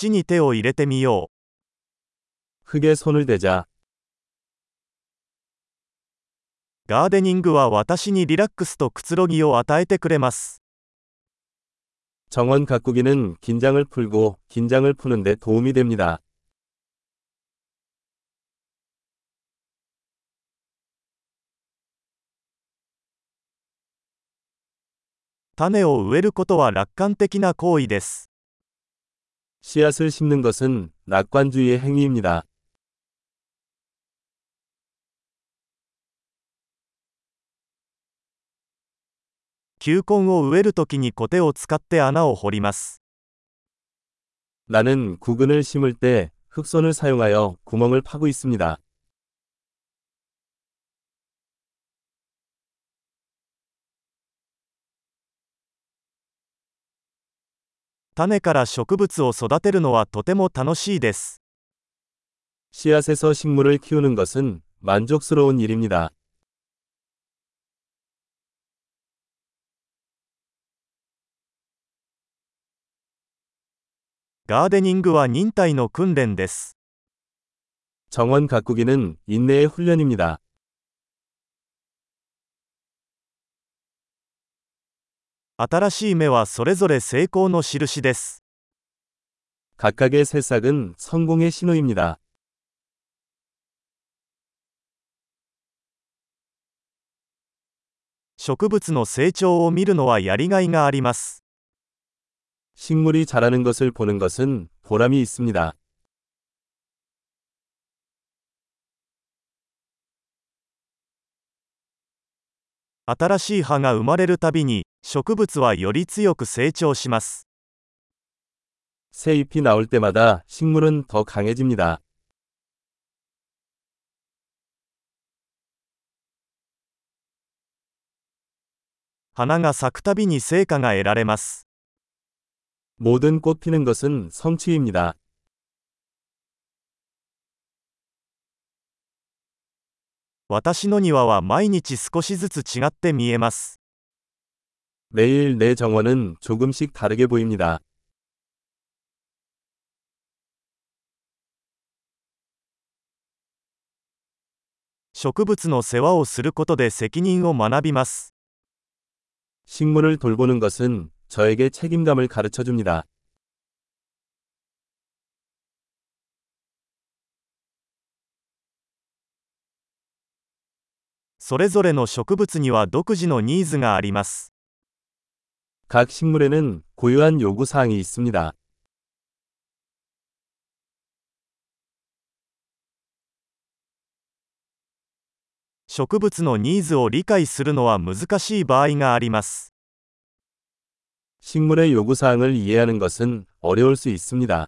土に手を入れてみよ 흙에 손을 대자. う。ガーデニングは私にリラックスとくつろぎを与えてくれます。 정원 가꾸기는 긴장을 풀고 긴장을 푸는데 도움이 됩니다. 種を植えることは楽観的な行為です。 씨앗을 심는 것은 낙관주의의 행위입니다. 나는 구근을 심을 때 흑손을 사용하여 구멍을 파고 있습니다. 種から植物を育てるのはとても楽しいです。 씨앗에서 식물을 키우는 것은 만족스러운 일입니다. ガーデニングは忍耐の訓練です。 정원 가꾸기는 인내의 훈련입니다. 新しい芽はそれぞれ成功の印です。 각각의 새싹은 성공의 신호입니다. 植物の成長を見るのはやりがいがあります。 식물이 자라는 것을 보는 것은 보람이 있습니다. 新しい葉が生まれるたびに、植物はより強く成長します。 새 잎이 나올 때마다 식물은 더 강해집니다. 花が咲くたびに成果が得られます。 모든 꽃 피는 것은 성취입니다. 私の庭は毎日少しずつ違って見えます。 매일 내 정원은 조금씩 다르게 보입니다. 植物の世話をすることで責任を学びます。 식물을 돌보는 것은 저에게 책임감을 가르쳐 줍니다. それぞれの植物には独自のニーズがあります。 각 식물에는 고유한 요구사항이 있습니다. 식물의 요구사항을 이해하는 것은 어려울 수 있습니다.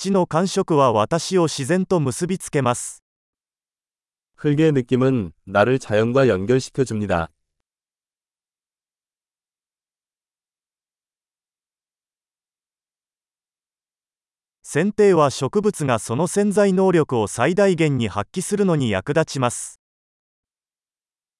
土の感触は私を自然と結びつけます。 흙의 느낌은 나를 자연과 연결시켜 줍니다. 剪定は植物がその潜在能力を最大限に発揮するのに役立ちます。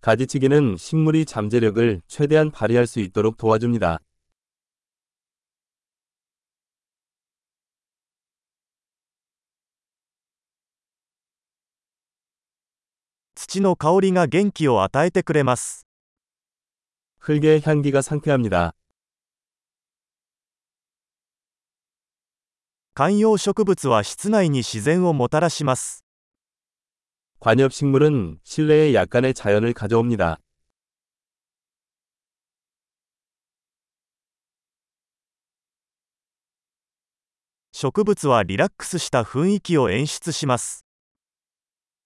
가지치기는 식물이 잠재력을 최대한 발휘할 수 있도록 도와줍니다. 土の香りが元気を与えてくれます。 흙의 향기가 상쾌합니다. 観葉植物は室内に自然をもたらします。 관엽식물은 실내에 약간의 자연을 가져옵니다. 植物はリラックスした雰囲気を演出します。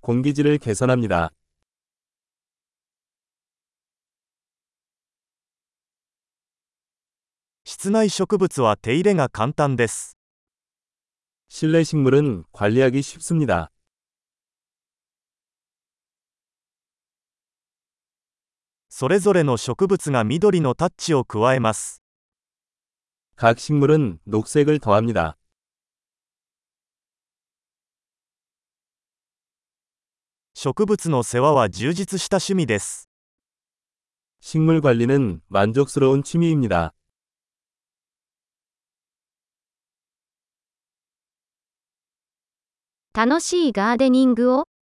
공기질을 개선합니다. 室内植物は手入れが簡単です。 실내 식물은 관리하기 쉽습니다. それぞれの植物が緑のタッチを加えます。 각 식물은 녹색을 더합니다. 植物の世話は充実した趣味です。 식물 관리는 만족스러운 취미입니다. 楽しいガーデニングを